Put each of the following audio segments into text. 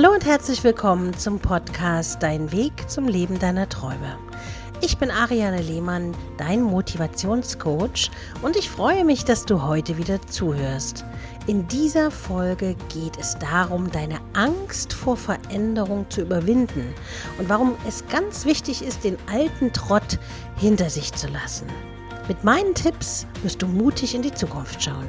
Hallo und herzlich willkommen zum Podcast Dein Weg zum Leben deiner Träume. Ich bin Ariane Lehmann, dein Motivationscoach und ich freue mich, dass du heute wieder zuhörst. In dieser Folge geht es darum, deine Angst vor Veränderung zu überwinden und warum es ganz wichtig ist, den alten Trott hinter sich zu lassen. Mit meinen Tipps wirst du mutig in die Zukunft schauen.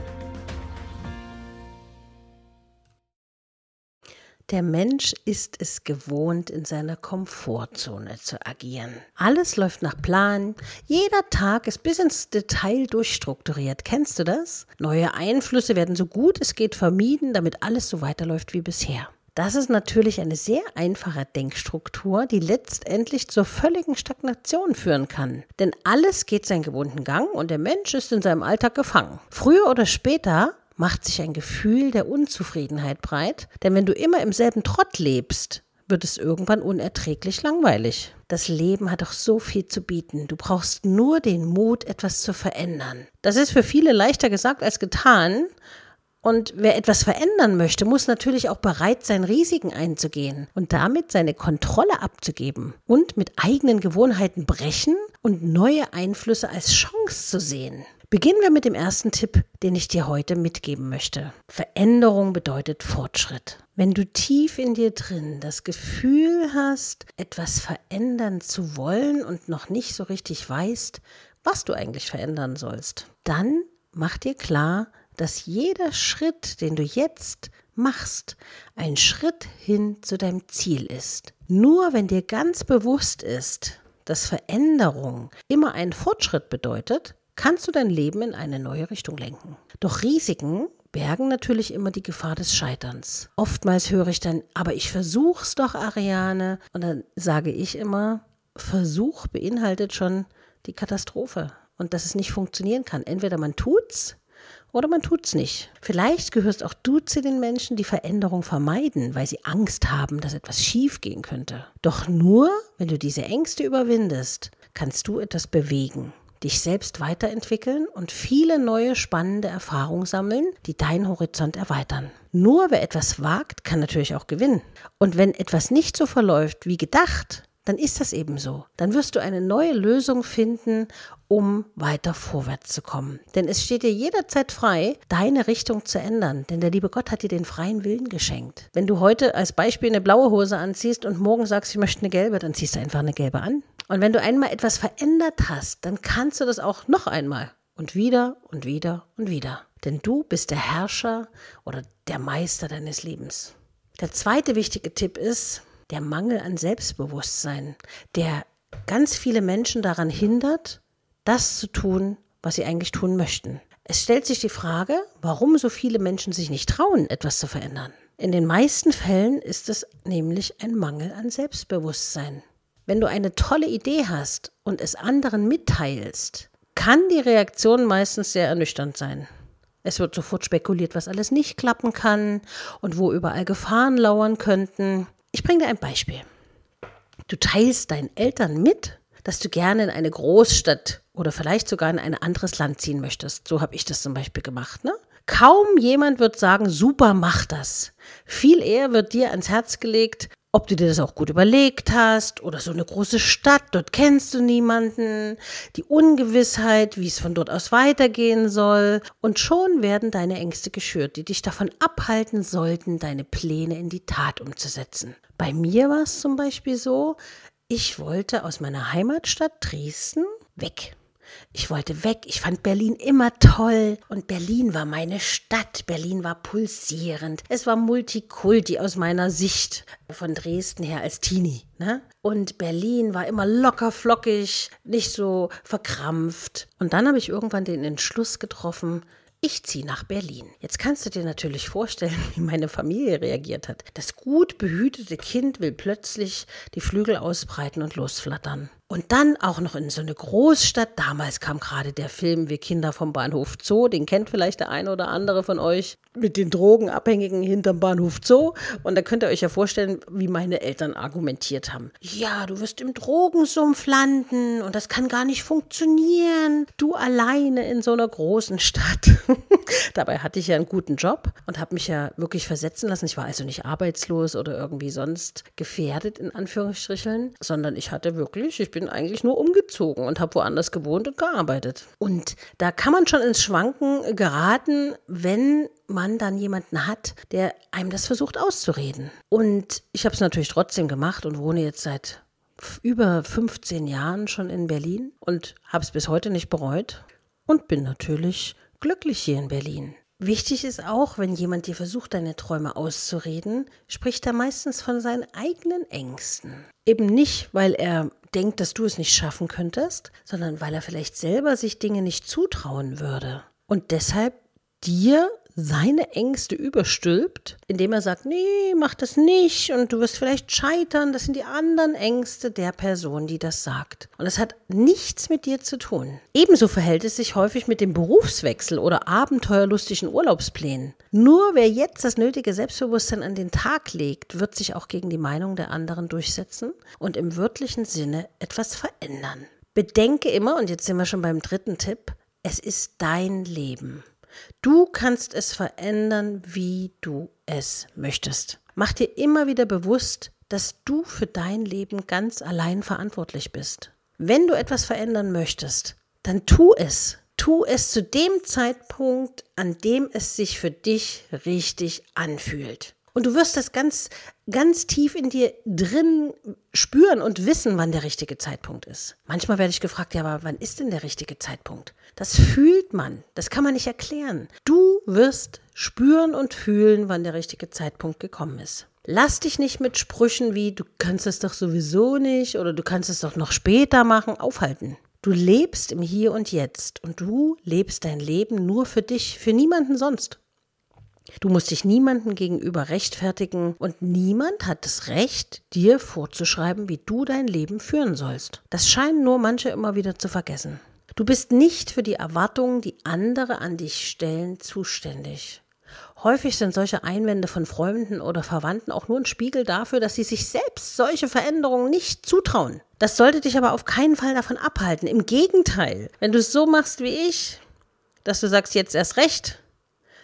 Der Mensch ist es gewohnt, in seiner Komfortzone zu agieren. Alles läuft nach Plan. Jeder Tag ist bis ins Detail durchstrukturiert. Kennst du das? Neue Einflüsse werden so gut es geht vermieden, damit alles so weiterläuft wie bisher. Das ist natürlich eine sehr einfache Denkstruktur, die letztendlich zur völligen Stagnation führen kann. Denn alles geht seinen gewohnten Gang und der Mensch ist in seinem Alltag gefangen. Früher oder später macht sich ein Gefühl der Unzufriedenheit breit, denn wenn du immer im selben Trott lebst, wird es irgendwann unerträglich langweilig. Das Leben hat doch so viel zu bieten. Du brauchst nur den Mut, etwas zu verändern. Das ist für viele leichter gesagt als getan. Und wer etwas verändern möchte, muss natürlich auch bereit sein, Risiken einzugehen und damit seine Kontrolle abzugeben und mit eigenen Gewohnheiten brechen und neue Einflüsse als Chance zu sehen. Beginnen wir mit dem ersten Tipp, den ich dir heute mitgeben möchte. Veränderung bedeutet Fortschritt. Wenn du tief in dir drin das Gefühl hast, etwas verändern zu wollen und noch nicht so richtig weißt, was du eigentlich verändern sollst, dann mach dir klar, dass jeder Schritt, den du jetzt machst, ein Schritt hin zu deinem Ziel ist. Nur wenn dir ganz bewusst ist, dass Veränderung immer einen Fortschritt bedeutet, kannst du dein Leben in eine neue Richtung lenken. Doch Risiken bergen natürlich immer die Gefahr des Scheiterns. Oftmals höre ich dann, aber ich versuch's doch, Ariane. Und dann sage ich immer, Versuch beinhaltet schon die Katastrophe und dass es nicht funktionieren kann. Entweder man tut's oder man tut's nicht. Vielleicht gehörst auch du zu den Menschen, die Veränderung vermeiden, weil sie Angst haben, dass etwas schief gehen könnte. Doch nur, wenn du diese Ängste überwindest, kannst du etwas bewegen dich selbst weiterentwickeln und viele neue spannende Erfahrungen sammeln, die deinen Horizont erweitern. Nur wer etwas wagt, kann natürlich auch gewinnen. Und wenn etwas nicht so verläuft wie gedacht, dann ist das eben so. Dann wirst du eine neue Lösung finden, um weiter vorwärts zu kommen. Denn es steht dir jederzeit frei, deine Richtung zu ändern. Denn der liebe Gott hat dir den freien Willen geschenkt. Wenn du heute als Beispiel eine blaue Hose anziehst und morgen sagst, ich möchte eine gelbe, dann ziehst du einfach eine gelbe an. Und wenn du einmal etwas verändert hast, dann kannst du das auch noch einmal und wieder und wieder und wieder. Denn du bist der Herrscher oder der Meister deines Lebens. Der zweite wichtige Tipp ist der Mangel an Selbstbewusstsein, der ganz viele Menschen daran hindert, das zu tun, was sie eigentlich tun möchten. Es stellt sich die Frage, warum so viele Menschen sich nicht trauen, etwas zu verändern. In den meisten Fällen ist es nämlich ein Mangel an Selbstbewusstsein. Wenn du eine tolle Idee hast und es anderen mitteilst, kann die Reaktion meistens sehr ernüchternd sein. Es wird sofort spekuliert, was alles nicht klappen kann und wo überall Gefahren lauern könnten. Ich bringe dir ein Beispiel. Du teilst deinen Eltern mit, dass du gerne in eine Großstadt oder vielleicht sogar in ein anderes Land ziehen möchtest. So habe ich das zum Beispiel gemacht. Ne? Kaum jemand wird sagen, super, mach das. Viel eher wird dir ans Herz gelegt, ob du dir das auch gut überlegt hast oder so eine große Stadt, dort kennst du niemanden, die Ungewissheit, wie es von dort aus weitergehen soll und schon werden deine Ängste geschürt, die dich davon abhalten sollten, deine Pläne in die Tat umzusetzen. Bei mir war es zum Beispiel so, ich wollte aus meiner Heimatstadt Dresden weg. Ich wollte weg. Ich fand Berlin immer toll. Und Berlin war meine Stadt. Berlin war pulsierend. Es war Multikulti aus meiner Sicht von Dresden her als Teenie. Ne? Und Berlin war immer locker flockig, nicht so verkrampft. Und dann habe ich irgendwann den Entschluss getroffen, ich ziehe nach Berlin. Jetzt kannst du dir natürlich vorstellen, wie meine Familie reagiert hat. Das gut behütete Kind will plötzlich die Flügel ausbreiten und losflattern. Und dann auch noch in so eine Großstadt. Damals kam gerade der Film Wir Kinder vom Bahnhof Zoo. Den kennt vielleicht der eine oder andere von euch. Mit den Drogenabhängigen hinterm Bahnhof Zoo. Und da könnt ihr euch ja vorstellen, wie meine Eltern argumentiert haben. Ja, du wirst im Drogensumpf landen und das kann gar nicht funktionieren. Du alleine in so einer großen Stadt. Dabei hatte ich ja einen guten Job und habe mich ja wirklich versetzen lassen. Ich war also nicht arbeitslos oder irgendwie sonst gefährdet, in Anführungsstrichen, sondern ich hatte wirklich, ich bin bin eigentlich nur umgezogen und habe woanders gewohnt und gearbeitet. Und da kann man schon ins Schwanken geraten, wenn man dann jemanden hat, der einem das versucht auszureden. Und ich habe es natürlich trotzdem gemacht und wohne jetzt seit über 15 Jahren schon in Berlin und habe es bis heute nicht bereut und bin natürlich glücklich hier in Berlin. Wichtig ist auch, wenn jemand dir versucht, deine Träume auszureden, spricht er meistens von seinen eigenen Ängsten. Eben nicht, weil er denkt, dass du es nicht schaffen könntest, sondern weil er vielleicht selber sich Dinge nicht zutrauen würde. Und deshalb dir seine Ängste überstülpt, indem er sagt, nee, mach das nicht und du wirst vielleicht scheitern. Das sind die anderen Ängste der Person, die das sagt. Und das hat nichts mit dir zu tun. Ebenso verhält es sich häufig mit dem Berufswechsel oder abenteuerlustigen Urlaubsplänen. Nur wer jetzt das nötige Selbstbewusstsein an den Tag legt, wird sich auch gegen die Meinung der anderen durchsetzen und im wörtlichen Sinne etwas verändern. Bedenke immer, und jetzt sind wir schon beim dritten Tipp, es ist dein Leben. Du kannst es verändern, wie du es möchtest. Mach dir immer wieder bewusst, dass du für dein Leben ganz allein verantwortlich bist. Wenn du etwas verändern möchtest, dann tu es. Tu es zu dem Zeitpunkt, an dem es sich für dich richtig anfühlt. Und du wirst das ganz, ganz tief in dir drin spüren und wissen, wann der richtige Zeitpunkt ist. Manchmal werde ich gefragt, ja, aber wann ist denn der richtige Zeitpunkt? Das fühlt man. Das kann man nicht erklären. Du wirst spüren und fühlen, wann der richtige Zeitpunkt gekommen ist. Lass dich nicht mit Sprüchen wie du kannst es doch sowieso nicht oder du kannst es doch noch später machen aufhalten. Du lebst im Hier und Jetzt und du lebst dein Leben nur für dich, für niemanden sonst. Du musst dich niemandem gegenüber rechtfertigen und niemand hat das Recht, dir vorzuschreiben, wie du dein Leben führen sollst. Das scheinen nur manche immer wieder zu vergessen. Du bist nicht für die Erwartungen, die andere an dich stellen, zuständig. Häufig sind solche Einwände von Freunden oder Verwandten auch nur ein Spiegel dafür, dass sie sich selbst solche Veränderungen nicht zutrauen. Das sollte dich aber auf keinen Fall davon abhalten. Im Gegenteil, wenn du es so machst wie ich, dass du sagst, jetzt erst recht,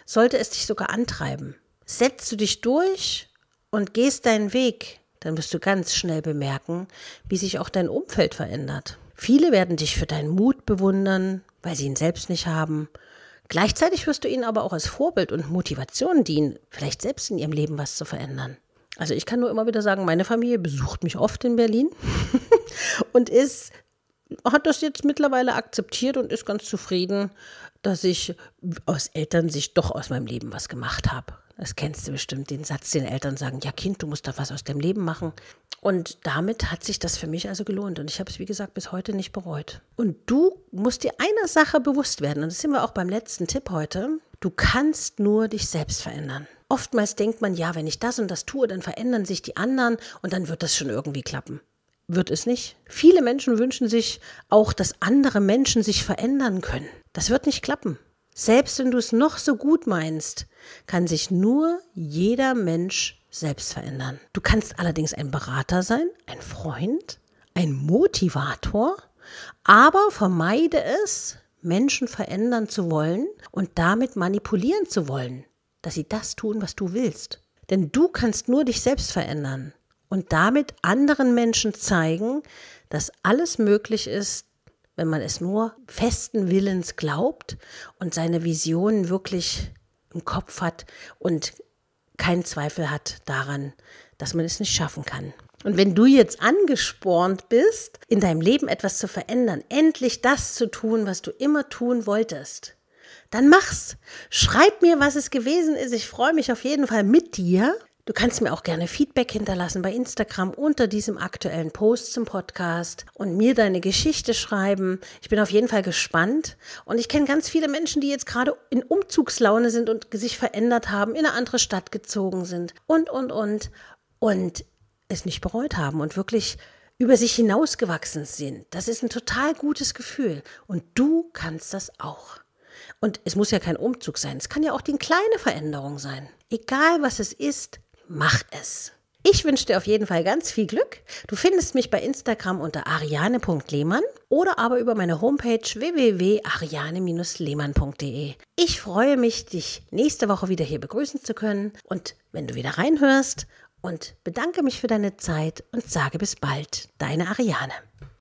sollte es dich sogar antreiben. Setzt du dich durch und gehst deinen Weg, dann wirst du ganz schnell bemerken, wie sich auch dein Umfeld verändert. Viele werden dich für deinen Mut bewundern, weil sie ihn selbst nicht haben. Gleichzeitig wirst du ihnen aber auch als Vorbild und Motivation dienen, vielleicht selbst in ihrem Leben was zu verändern. Also ich kann nur immer wieder sagen, meine Familie besucht mich oft in Berlin und ist hat das jetzt mittlerweile akzeptiert und ist ganz zufrieden, dass ich aus Elternsicht doch aus meinem Leben was gemacht habe. Das kennst du bestimmt, den Satz, den Eltern sagen, ja Kind, du musst doch was aus deinem Leben machen. Und damit hat sich das für mich also gelohnt. Und ich habe es, wie gesagt, bis heute nicht bereut. Und du musst dir einer Sache bewusst werden. Und das sind wir auch beim letzten Tipp heute. Du kannst nur dich selbst verändern. Oftmals denkt man, ja, wenn ich das und das tue, dann verändern sich die anderen und dann wird das schon irgendwie klappen wird es nicht. Viele Menschen wünschen sich auch, dass andere Menschen sich verändern können. Das wird nicht klappen. Selbst wenn du es noch so gut meinst, kann sich nur jeder Mensch selbst verändern. Du kannst allerdings ein Berater sein, ein Freund, ein Motivator, aber vermeide es, Menschen verändern zu wollen und damit manipulieren zu wollen, dass sie das tun, was du willst. Denn du kannst nur dich selbst verändern und damit anderen Menschen zeigen, dass alles möglich ist, wenn man es nur festen Willens glaubt und seine Visionen wirklich im Kopf hat und keinen Zweifel hat daran, dass man es nicht schaffen kann. Und wenn du jetzt angespornt bist, in deinem Leben etwas zu verändern, endlich das zu tun, was du immer tun wolltest, dann mach's. Schreib mir, was es gewesen ist. Ich freue mich auf jeden Fall mit dir. Du kannst mir auch gerne Feedback hinterlassen bei Instagram unter diesem aktuellen Post zum Podcast und mir deine Geschichte schreiben. Ich bin auf jeden Fall gespannt und ich kenne ganz viele Menschen, die jetzt gerade in Umzugslaune sind und sich verändert haben, in eine andere Stadt gezogen sind und, und, und und es nicht bereut haben und wirklich über sich hinausgewachsen sind. Das ist ein total gutes Gefühl. Und du kannst das auch. Und es muss ja kein Umzug sein. Es kann ja auch die kleine Veränderung sein. Egal was es ist, mach es. Ich wünsche dir auf jeden Fall ganz viel Glück. Du findest mich bei Instagram unter ariane.lehmann oder aber über meine Homepage www.ariane-lehmann.de. Ich freue mich, dich nächste Woche wieder hier begrüßen zu können und wenn du wieder reinhörst und bedanke mich für deine Zeit und sage bis bald, deine Ariane.